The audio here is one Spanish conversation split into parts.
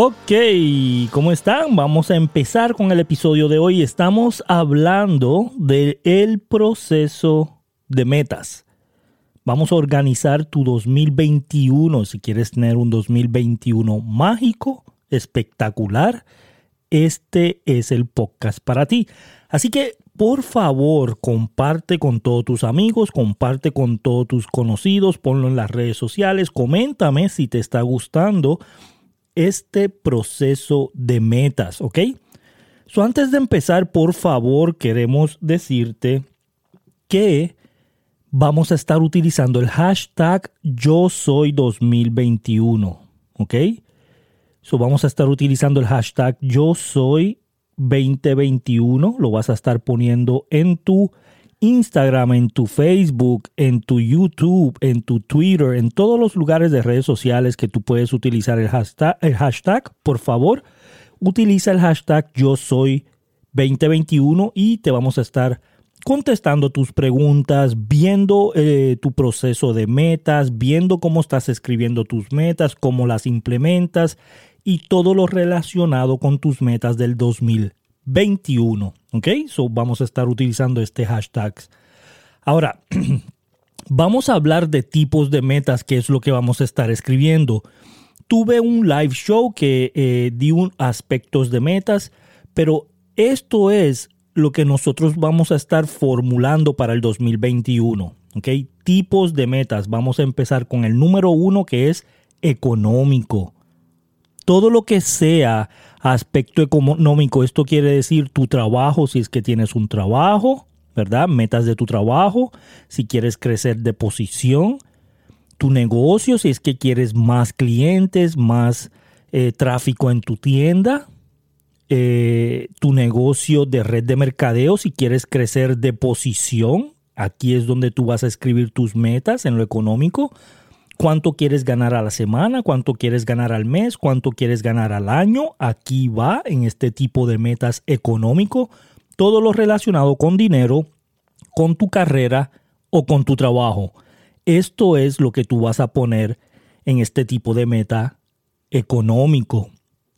Ok, ¿cómo están? Vamos a empezar con el episodio de hoy. Estamos hablando del el proceso de metas. Vamos a organizar tu 2021. Si quieres tener un 2021 mágico, espectacular, este es el podcast para ti. Así que, por favor, comparte con todos tus amigos, comparte con todos tus conocidos, ponlo en las redes sociales, coméntame si te está gustando este proceso de metas, ¿ok? So, antes de empezar, por favor, queremos decirte que vamos a estar utilizando el hashtag yo soy 2021, ¿ok? So, vamos a estar utilizando el hashtag yo soy 2021, lo vas a estar poniendo en tu Instagram, en tu Facebook, en tu YouTube, en tu Twitter, en todos los lugares de redes sociales que tú puedes utilizar el hashtag, el hashtag por favor, utiliza el hashtag yo soy 2021 y te vamos a estar contestando tus preguntas, viendo eh, tu proceso de metas, viendo cómo estás escribiendo tus metas, cómo las implementas y todo lo relacionado con tus metas del 2020. 21. ¿Ok? So vamos a estar utilizando este hashtag. Ahora, vamos a hablar de tipos de metas, que es lo que vamos a estar escribiendo. Tuve un live show que eh, di un aspectos de metas, pero esto es lo que nosotros vamos a estar formulando para el 2021. ¿Ok? Tipos de metas. Vamos a empezar con el número uno que es económico todo lo que sea aspecto económico, esto quiere decir tu trabajo, si es que tienes un trabajo, ¿verdad? Metas de tu trabajo, si quieres crecer de posición, tu negocio, si es que quieres más clientes, más eh, tráfico en tu tienda, eh, tu negocio de red de mercadeo, si quieres crecer de posición, aquí es donde tú vas a escribir tus metas en lo económico cuánto quieres ganar a la semana, cuánto quieres ganar al mes, cuánto quieres ganar al año. Aquí va en este tipo de metas económico todo lo relacionado con dinero, con tu carrera o con tu trabajo. Esto es lo que tú vas a poner en este tipo de meta económico.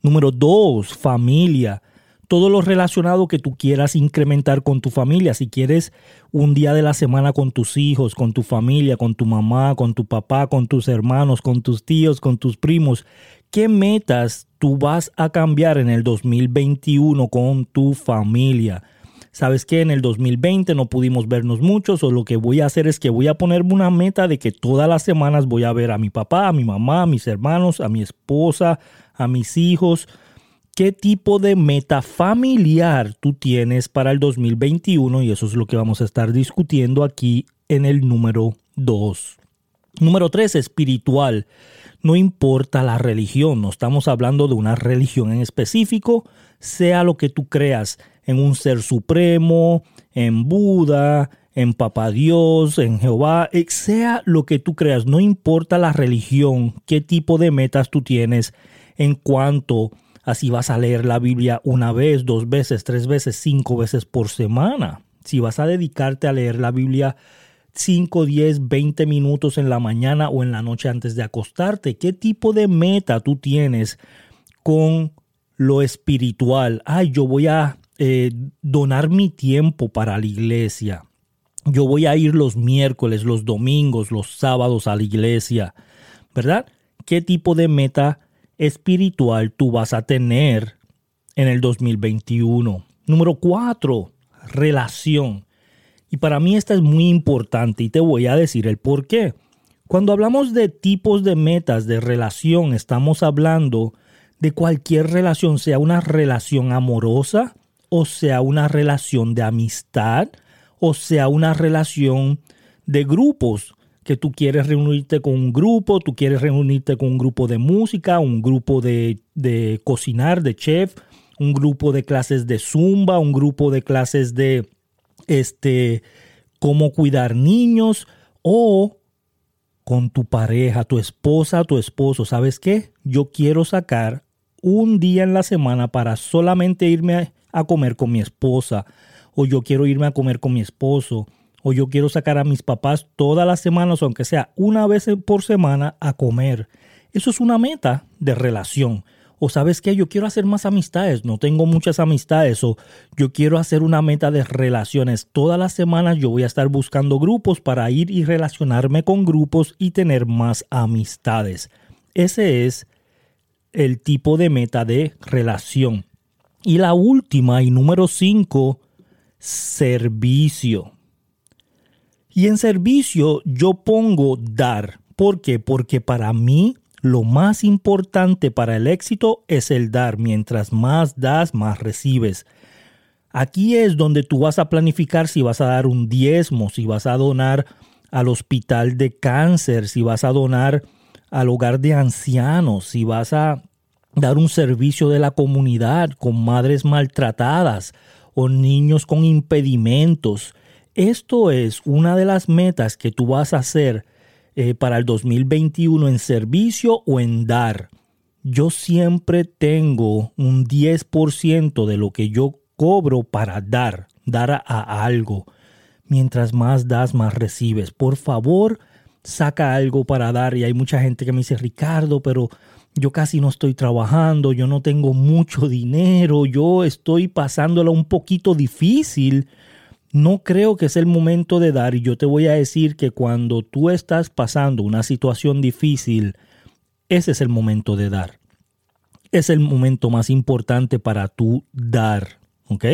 Número dos, familia todo lo relacionado que tú quieras incrementar con tu familia. Si quieres un día de la semana con tus hijos, con tu familia, con tu mamá, con tu papá, con tus hermanos, con tus tíos, con tus primos, ¿qué metas tú vas a cambiar en el 2021 con tu familia? sabes que en el 2020 no pudimos vernos muchos o lo que voy a hacer es que voy a ponerme una meta de que todas las semanas voy a ver a mi papá, a mi mamá, a mis hermanos, a mi esposa, a mis hijos, qué tipo de meta familiar tú tienes para el 2021 y eso es lo que vamos a estar discutiendo aquí en el número 2. Número 3, espiritual. No importa la religión, no estamos hablando de una religión en específico, sea lo que tú creas, en un ser supremo, en Buda, en Papá Dios, en Jehová, eh, sea lo que tú creas, no importa la religión, qué tipo de metas tú tienes en cuanto a Así vas a leer la Biblia una vez, dos veces, tres veces, cinco veces por semana. Si vas a dedicarte a leer la Biblia 5, 10, 20 minutos en la mañana o en la noche antes de acostarte, ¿qué tipo de meta tú tienes con lo espiritual? Ay, yo voy a eh, donar mi tiempo para la iglesia. Yo voy a ir los miércoles, los domingos, los sábados a la iglesia. ¿Verdad? ¿Qué tipo de meta espiritual tú vas a tener en el 2021. Número cuatro, relación. Y para mí esta es muy importante y te voy a decir el por qué. Cuando hablamos de tipos de metas de relación, estamos hablando de cualquier relación, sea una relación amorosa, o sea una relación de amistad, o sea una relación de grupos que tú quieres reunirte con un grupo, tú quieres reunirte con un grupo de música, un grupo de, cocinar, de chef, un grupo de clases de zumba, un grupo de clases de este cómo cuidar niños o con tu pareja, tu esposa, tu esposo. ¿Sabes qué? Yo quiero sacar un día en la semana para solamente irme a comer con mi esposa o yo quiero irme a comer con mi esposo o yo quiero sacar a mis papás todas las semanas, aunque sea una vez por semana, a comer. Eso es una meta de relación. O sabes que yo quiero hacer más amistades, no tengo muchas amistades. O yo quiero hacer una meta de relaciones. Todas las semanas yo voy a estar buscando grupos para ir y relacionarme con grupos y tener más amistades. Ese es el tipo de meta de relación. Y la última y número 5, servicio. Y en servicio yo pongo dar. ¿Por qué? Porque para mí lo más importante para el éxito es el dar. Mientras más das, más recibes. Aquí es donde tú vas a planificar si vas a dar un diezmo, si vas a donar al hospital de cáncer, si vas a donar al hogar de ancianos, si vas a dar un servicio de la comunidad con madres maltratadas o niños con impedimentos. Esto es una de las metas que tú vas a hacer eh, para el 2021 en servicio o en dar. Yo siempre tengo un 10% de lo que yo cobro para dar, dar a algo. Mientras más das, más recibes. Por favor, saca algo para dar. Y hay mucha gente que me dice, Ricardo, pero yo casi no estoy trabajando, yo no tengo mucho dinero, yo estoy pasándola un poquito difícil. No creo que es el momento de dar y yo te voy a decir que cuando tú estás pasando una situación difícil, ese es el momento de dar. Es el momento más importante para tú dar, ¿ok?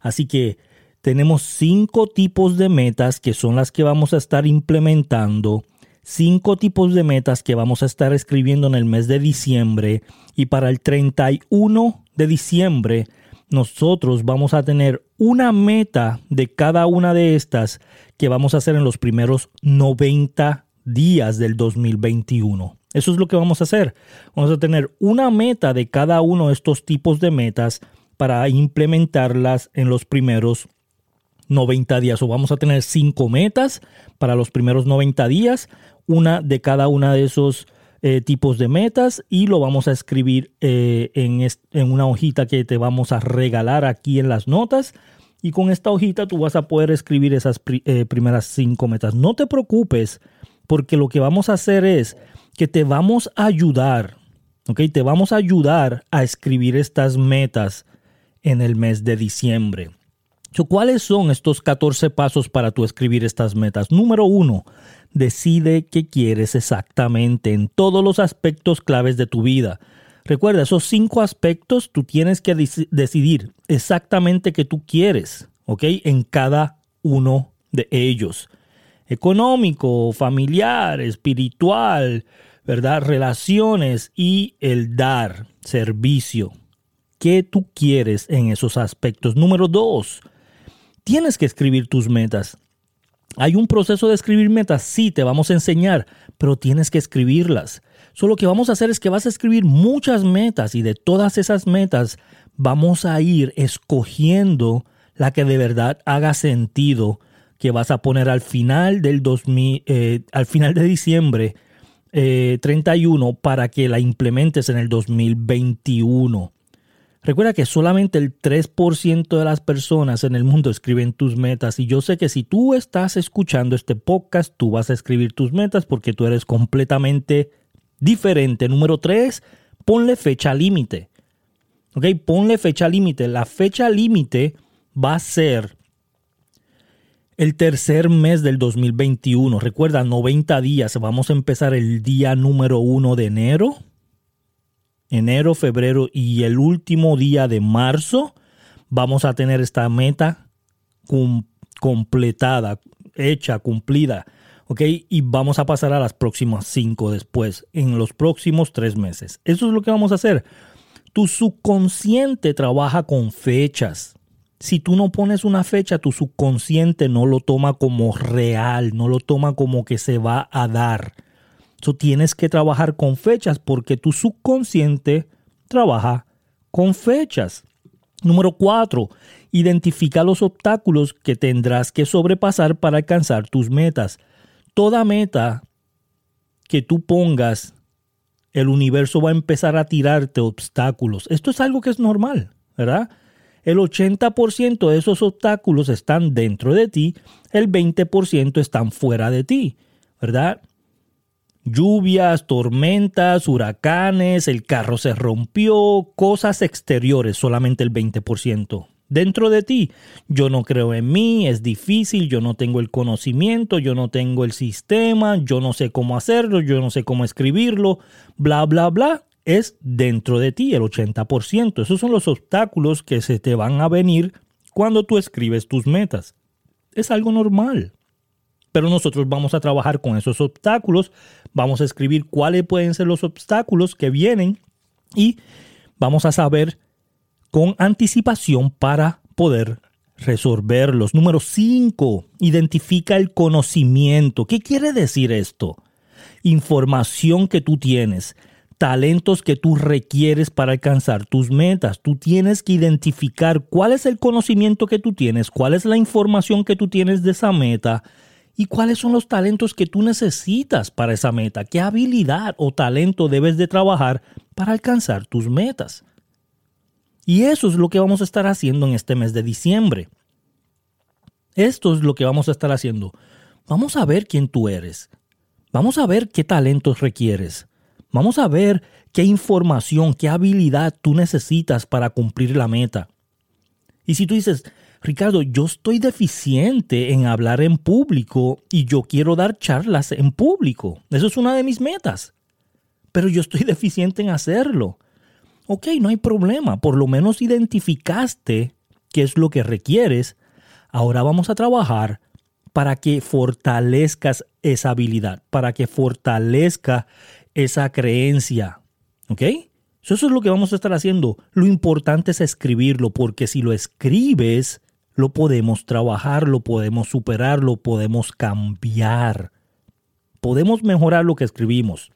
Así que tenemos cinco tipos de metas que son las que vamos a estar implementando cinco tipos de metas que vamos a estar escribiendo en el mes de diciembre y para el 31 de diciembre nosotros vamos a tener una meta de cada una de estas que vamos a hacer en los primeros 90 días del 2021. Eso es lo que vamos a hacer. Vamos a tener una meta de cada uno de estos tipos de metas para implementarlas en los primeros 90 días. O vamos a tener cinco metas para los primeros 90 días una de cada una de esos eh, tipos de metas y lo vamos a escribir eh, en, en, una hojita que te vamos a regalar aquí en las notas. Y con esta hojita tú vas a poder escribir esas eh, primeras cinco metas. No te preocupes porque lo que vamos a hacer es que te vamos a ayudar, ¿ok? Te vamos a ayudar a escribir estas metas en el mes de diciembre. ¿Cuáles son estos 14 pasos para tú escribir estas metas? Número uno, decide qué quieres exactamente en todos los aspectos claves de tu vida. Recuerda, esos cinco aspectos tú tienes que decidir exactamente qué tú quieres, ¿ok? En cada uno de ellos. Económico, familiar, espiritual, ¿verdad? Relaciones y el dar, servicio. ¿Qué tú quieres en esos aspectos? Número dos, tienes que escribir tus metas. ¿Hay un proceso de escribir metas? Sí, te vamos a enseñar, pero tienes que escribirlas. Solo lo que vamos a hacer es que vas a escribir muchas metas y de todas esas metas vamos a ir escogiendo la que de verdad haga sentido que vas a poner al final del 2000, eh, al final de diciembre 31 eh, para que la implementes en el 2021. Recuerda que solamente el 3% de las personas en el mundo escriben tus metas y yo sé que si tú estás escuchando este podcast, tú vas a escribir tus metas porque tú eres completamente diferente. Número 3, ponle fecha límite. ¿Ok? Ponle fecha límite. La fecha límite va a ser el tercer mes del 2021. Recuerda, 90 días. Vamos a empezar el día número 1 de enero enero, febrero y el último día de marzo vamos a tener esta meta completada, hecha, cumplida. ¿Ok? Y vamos a pasar a las próximas cinco después, en los próximos tres meses. Eso es lo que vamos a hacer. Tu subconsciente trabaja con fechas. Si tú no pones una fecha, tu subconsciente no lo toma como real, no lo toma como que se va a dar tienes que trabajar con fechas porque tu subconsciente trabaja con fechas. Número cuatro, identifica los obstáculos que tendrás que sobrepasar para alcanzar tus metas. Toda meta que tú pongas, el universo va a empezar a tirarte obstáculos. Esto es algo que es normal, ¿verdad? El 80% de esos obstáculos están dentro de ti, el 20% están fuera de ti, ¿verdad? Lluvias, tormentas, huracanes, el carro se rompió, cosas exteriores, solamente el 20%. Dentro de ti, yo no creo en mí, es difícil, yo no tengo el conocimiento, yo no tengo el sistema, yo no sé cómo hacerlo, yo no sé cómo escribirlo, bla, bla, bla. Es dentro de ti el 80%. Esos son los obstáculos que se te van a venir cuando tú escribes tus metas. Es algo normal. Pero nosotros vamos a trabajar con esos obstáculos, vamos a escribir cuáles pueden ser los obstáculos que vienen y vamos a saber con anticipación para poder resolverlos. Número 5, identifica el conocimiento. ¿Qué quiere decir esto? Información que tú tienes, talentos que tú requieres para alcanzar tus metas. Tú tienes que identificar cuál es el conocimiento que tú tienes, cuál es la información que tú tienes de esa meta y cuáles son los talentos que tú necesitas para esa meta. ¿Qué habilidad o talento debes de trabajar para alcanzar tus metas? Y eso es lo que vamos a estar haciendo en este mes de diciembre. Esto es lo que vamos a estar haciendo. Vamos a ver quién tú eres. Vamos a ver qué talentos requieres. Vamos a ver qué información, qué habilidad tú necesitas para cumplir la meta. Y si tú dices, Ricardo, yo estoy deficiente en hablar en público y yo quiero dar charlas en público. Eso es una de mis metas. Pero yo estoy deficiente en hacerlo. Ok, no hay problema. Por lo menos identificaste qué es lo que requieres. Ahora vamos a trabajar para que fortalezcas esa habilidad, para que fortalezca esa creencia. ¿Ok? Eso es lo que vamos a estar haciendo. Lo importante es escribirlo, porque si lo escribes, lo podemos trabajar, lo podemos superar, lo podemos cambiar. Podemos mejorar lo que escribimos.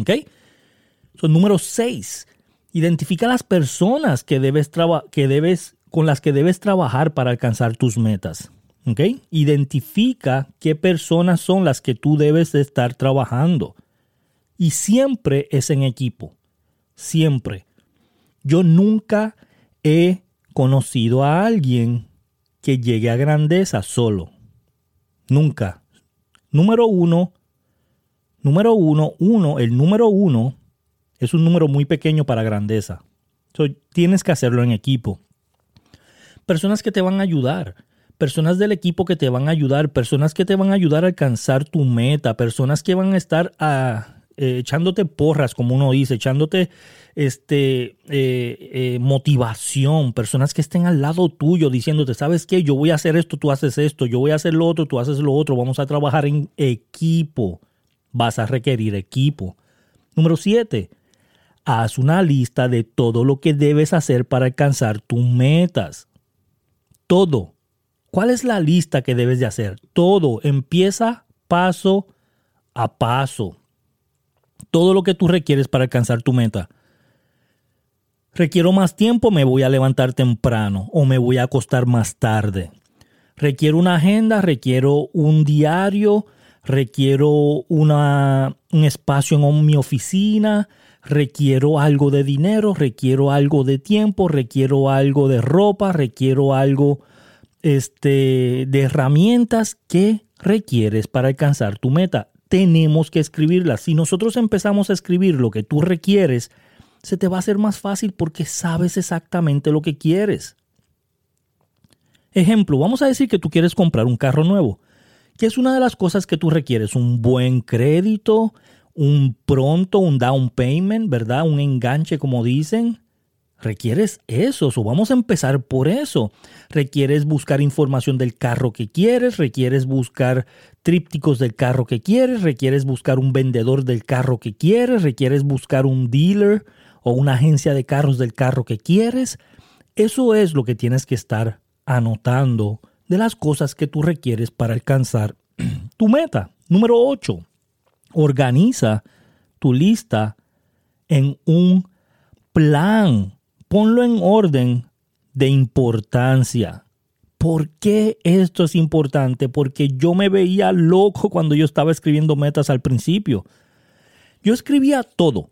¿Ok? Son número 6. Identifica las personas que debes, que debes, con las que debes trabajar para alcanzar tus metas. ¿Ok? Identifica qué personas son las que tú debes de estar trabajando. Y siempre es en equipo. Siempre. Yo nunca he conocido a alguien que llegue a grandeza solo. Nunca. Número uno, número uno, uno, el número uno es un número muy pequeño para grandeza. tienes que hacerlo en equipo. Personas que te van a ayudar, personas del equipo que te van a ayudar, personas que te van a ayudar a alcanzar tu meta, personas que van a estar a, eh, echándote porras, como uno dice, echándote este, eh, eh, motivación, personas que estén al lado tuyo diciéndote, ¿sabes qué? Yo voy a hacer esto, tú haces esto, yo voy a hacer lo otro, tú haces lo otro, vamos a trabajar en equipo. Vas a requerir equipo. Número 7. Haz una lista de todo lo que debes hacer para alcanzar tus metas. Todo. ¿Cuál es la lista que debes de hacer? Todo. Empieza paso a paso todo lo que tú requieres para alcanzar tu meta. Requiero más tiempo, me voy a levantar temprano o me voy a acostar más tarde. Requiero una agenda, requiero un diario, requiero una, un espacio en mi oficina, requiero algo de dinero, requiero algo de tiempo, requiero algo de ropa, requiero algo este, de herramientas que requieres para alcanzar tu meta tenemos que escribirla. Si nosotros empezamos a escribir lo que tú requieres, se te va a hacer más fácil porque sabes exactamente lo que quieres. Ejemplo, vamos a decir que tú quieres comprar un carro nuevo. ¿Qué es una de las cosas que tú requieres? Un buen crédito, un pronto, un down payment, ¿verdad? Un enganche, como dicen requieres eso, o vamos a empezar por eso. Requieres buscar información del carro que quieres, requieres buscar trípticos del carro que quieres, requieres buscar un vendedor del carro que quieres, requieres buscar un dealer o una agencia de carros del carro que quieres. Eso es lo que tienes que estar anotando de las cosas que tú requieres para alcanzar tu meta. Número 8. Organiza tu lista en un plan ponlo en orden de importancia. ¿Por qué esto es importante? Porque yo me veía loco cuando yo estaba escribiendo metas al principio. Yo escribía todo.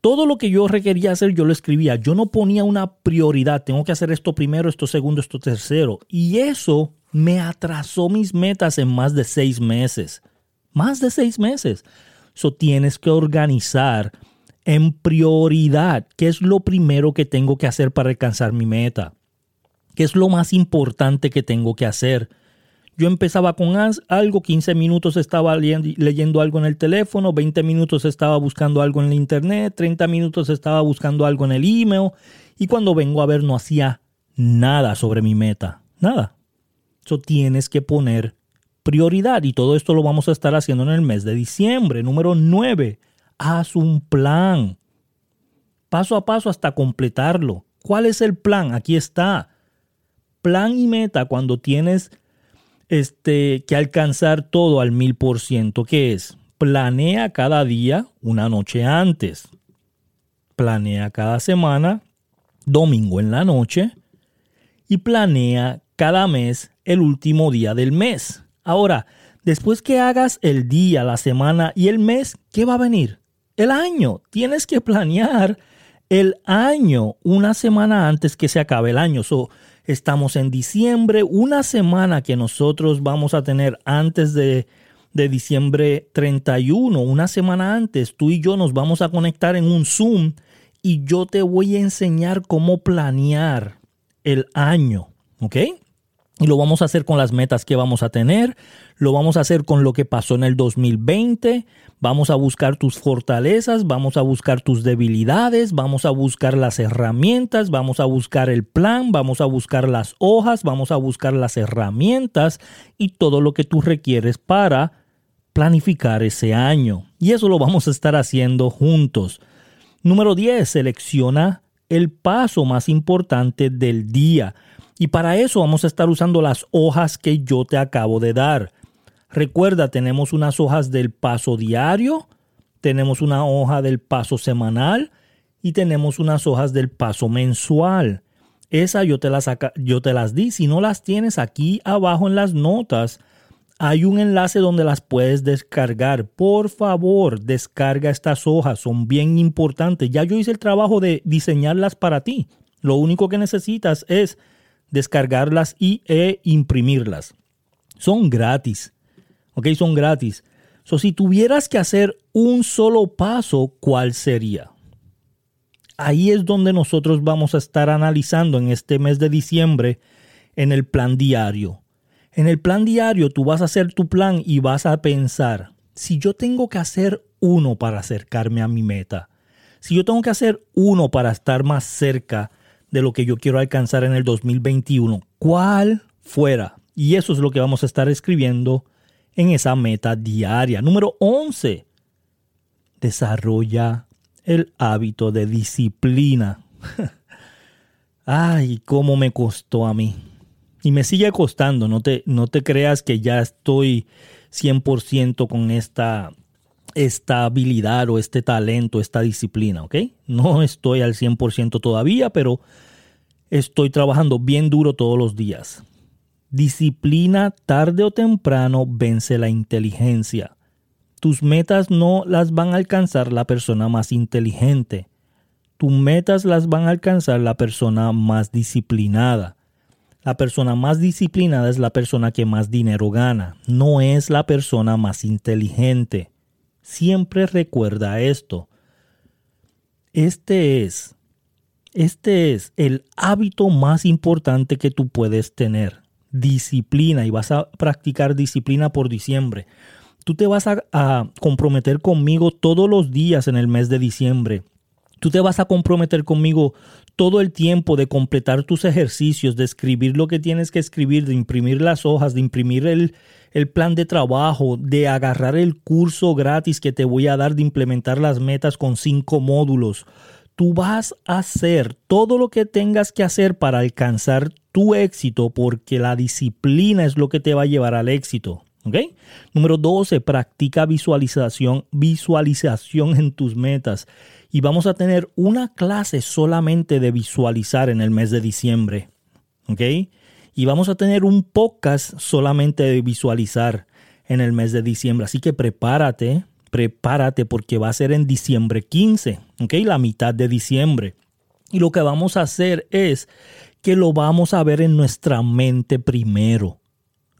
Todo lo que yo requería hacer, yo lo escribía. Yo no ponía una prioridad. Tengo que hacer esto primero, esto segundo, esto tercero. Y eso me atrasó mis metas en más de seis meses. Más de seis meses. Eso tienes que organizar en prioridad qué es lo primero que tengo que hacer para alcanzar mi meta. ¿Qué es lo más importante que tengo que hacer? Yo empezaba con algo, 15 minutos estaba leyendo algo en el teléfono, 20 minutos estaba buscando algo en el internet, 30 minutos estaba buscando algo en el email y cuando vengo a ver no hacía nada sobre mi meta, nada. Eso tienes que poner prioridad y todo esto lo vamos a estar haciendo en el mes de diciembre. Número 9, haz un plan. Paso a paso hasta completarlo. ¿Cuál es el plan? Aquí está. Plan y meta cuando tienes este, que alcanzar todo al mil por ciento. ¿Qué es? Planea cada día una noche antes. Planea cada semana, domingo en la noche. Y planea cada mes el último día del mes. Ahora, después que hagas el día, la semana y el mes, ¿qué va a venir? El año. Tienes que planear el año una semana antes que se acabe el año. So, Estamos en diciembre, una semana que nosotros vamos a tener antes de, de diciembre 31, una semana antes, tú y yo nos vamos a conectar en un Zoom y yo te voy a enseñar cómo planear el año, ¿ok? Y lo vamos a hacer con las metas que vamos a tener, lo vamos a hacer con lo que pasó en el 2020, vamos a buscar tus fortalezas, vamos a buscar tus debilidades, vamos a buscar las herramientas, vamos a buscar el plan, vamos a buscar las hojas, vamos a buscar las herramientas y todo lo que tú requieres para planificar ese año. Y eso lo vamos a estar haciendo juntos. Número 10, selecciona el paso más importante del día. Y para eso vamos a estar usando las hojas que yo te acabo de dar. Recuerda, tenemos unas hojas del paso diario, tenemos una hoja del paso semanal y tenemos unas hojas del paso mensual. Esa yo te las, yo te las di. Si no las tienes aquí abajo en las notas, hay un enlace donde las puedes descargar. Por favor, descarga estas hojas. Son bien importantes. Ya yo hice el trabajo de diseñarlas para ti. Lo único que necesitas es descargarlas y e imprimirlas. Son gratis. ¿Ok? Son gratis. So, si tuvieras que hacer un solo paso, ¿cuál sería? Ahí es donde nosotros vamos a estar analizando en este mes de diciembre en el plan diario. En el plan diario tú vas a hacer tu plan y vas a pensar, si yo tengo que hacer uno para acercarme a mi meta, si yo tengo que hacer uno para estar más cerca de lo que yo quiero alcanzar en el 2021, cuál fuera. Y eso es lo que vamos a estar escribiendo en esa meta diaria. Número 11. Desarrolla el hábito de disciplina. Ay, cómo me costó a mí. Y me sigue costando, no te, no te creas que ya estoy 100% con esta, esta habilidad o este talento, esta disciplina, ¿ok? No estoy al 100% todavía, pero estoy trabajando bien duro todos los días. Disciplina tarde o temprano vence la inteligencia. Tus metas no las van a alcanzar la persona más inteligente. Tus metas las van a alcanzar la persona más disciplinada. La persona más disciplinada es la persona que más dinero gana, no es la persona más inteligente. Siempre recuerda esto. Este es, este es el hábito más importante que tú puedes tener. Disciplina y vas a practicar disciplina por diciembre. Tú te vas a, a comprometer conmigo todos los días en el mes de diciembre. Tú te vas a comprometer conmigo todo el tiempo de completar tus ejercicios, de escribir lo que tienes que escribir, de imprimir las hojas, de imprimir el, el plan de trabajo, de agarrar el curso gratis que te voy a dar de implementar las metas con cinco módulos. Tú vas a hacer todo lo que tengas que hacer para alcanzar tu éxito porque la disciplina es lo que te va a llevar al éxito. ¿Okay? Número 12, practica visualización, visualización en tus metas. Y vamos a tener una clase solamente de visualizar en el mes de diciembre. ¿Ok? Y vamos a tener un podcast solamente de visualizar en el mes de diciembre. Así que prepárate, prepárate porque va a ser en diciembre 15, ¿ok? La mitad de diciembre. Y lo que vamos a hacer es que lo vamos a ver en nuestra mente primero.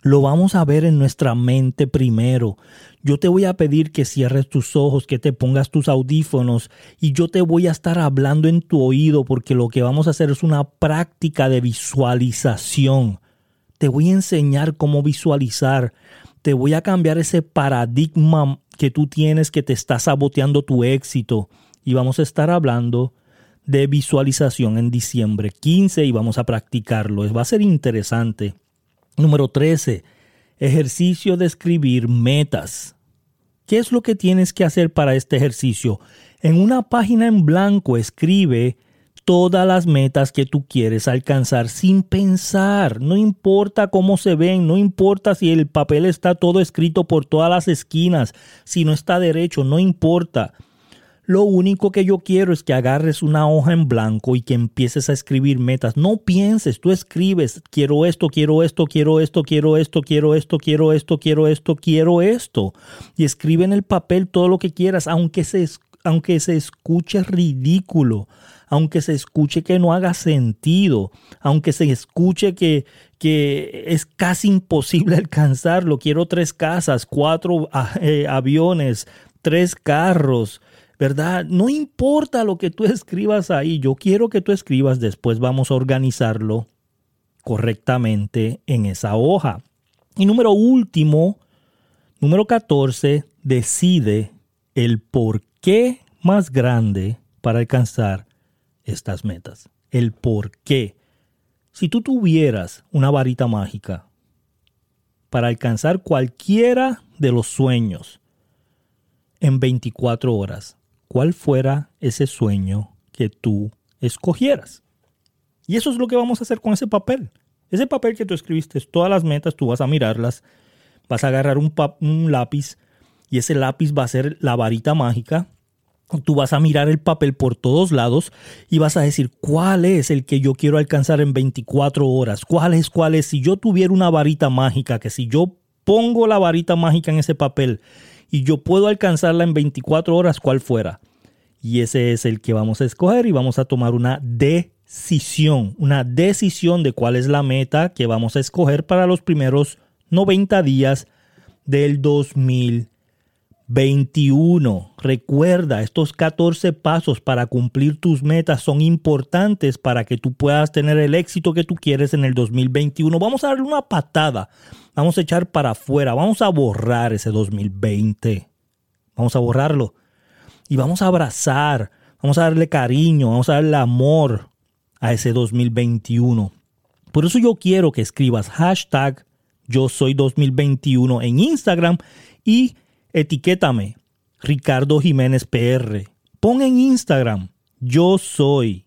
Lo vamos a ver en nuestra mente primero. Yo te voy a pedir que cierres tus ojos, que te pongas tus audífonos y yo te voy a estar hablando en tu oído porque lo que vamos a hacer es una práctica de visualización. Te voy a enseñar cómo visualizar. Te voy a cambiar ese paradigma que tú tienes que te está saboteando tu éxito. Y vamos a estar hablando de visualización en diciembre 15 y vamos a practicarlo. Va a ser interesante. Número 13. Ejercicio de escribir metas. ¿Qué es lo que tienes que hacer para este ejercicio? En una página en blanco escribe todas las metas que tú quieres alcanzar sin pensar. No importa cómo se ven, no importa si el papel está todo escrito por todas las esquinas, si no está derecho, no importa. Lo único que yo quiero es que agarres una hoja en blanco y que empieces a escribir metas. No pienses, tú escribes, quiero esto, quiero esto, quiero esto, quiero esto, quiero esto, quiero esto, quiero esto, quiero esto. Y escribe en el papel todo lo que quieras, aunque se, aunque se escuche ridículo, aunque se escuche que no haga sentido, aunque se escuche que, que es casi imposible alcanzarlo. Quiero tres casas, cuatro ah, eh, aviones, tres carros ¿verdad? No importa lo que tú escribas ahí, yo quiero que tú escribas, después vamos a organizarlo correctamente en esa hoja. Y número último, número 14, decide el por qué más grande para alcanzar estas metas. El por qué. Si tú tuvieras una varita mágica para alcanzar cualquiera de los sueños en 24 horas, cuál fuera ese sueño que tú escogieras. Y eso es lo que vamos a hacer con ese papel. Ese papel que tú escribiste, todas las metas, tú vas a mirarlas, vas a agarrar un, un lápiz y ese lápiz va a ser la varita mágica. Tú vas a mirar el papel por todos lados y vas a decir cuál es el que yo quiero alcanzar en 24 horas. ¿Cuál es? ¿Cuál es? Si yo tuviera una varita mágica, que si yo pongo la varita mágica en ese papel y yo puedo alcanzarla en 24 horas cual fuera. Y ese es el que vamos a escoger y vamos a tomar una decisión, una decisión de cuál es la meta que vamos a escoger para los primeros 90 días del 2021. Recuerda, estos 14 pasos para cumplir tus metas son importantes para que tú puedas tener el éxito que tú quieres en el 2021. Vamos a darle una patada Vamos a echar para afuera, vamos a borrar ese 2020. Vamos a borrarlo. Y vamos a abrazar, vamos a darle cariño, vamos a darle amor a ese 2021. Por eso yo quiero que escribas hashtag yo soy 2021 en Instagram y etiquétame Ricardo Jiménez PR. Pon en Instagram yo soy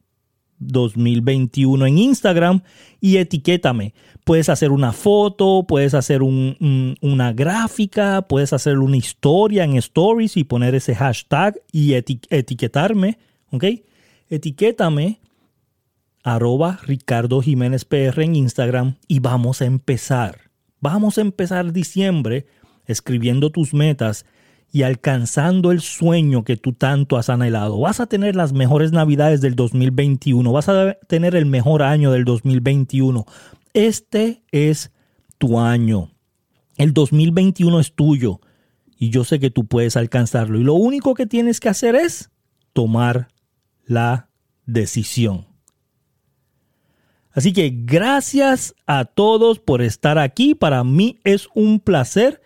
2021 en Instagram y etiquétame. Puedes hacer una foto, puedes hacer una gráfica, puedes hacer una historia en stories y poner ese hashtag y etiquetarme, ¿ok? Etiquétame arroba Ricardo Jiménez PR en Instagram y vamos a empezar. Vamos a empezar diciembre escribiendo tus metas y alcanzando el sueño que tú tanto has anhelado. Vas a tener las mejores navidades del 2021, vas a tener el mejor año del 2021. Este es tu año. El 2021 es tuyo y yo sé que tú puedes alcanzarlo. Y lo único que tienes que hacer es tomar la decisión. Así que gracias a todos por estar aquí. Para mí es un placer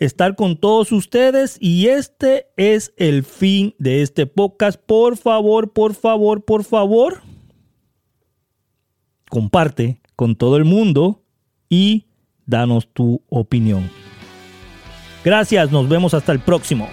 estar con todos ustedes y este es el fin de este podcast. Por favor, por favor, por favor, comparte con todo el mundo y danos tu opinión. Gracias, nos vemos hasta el próximo.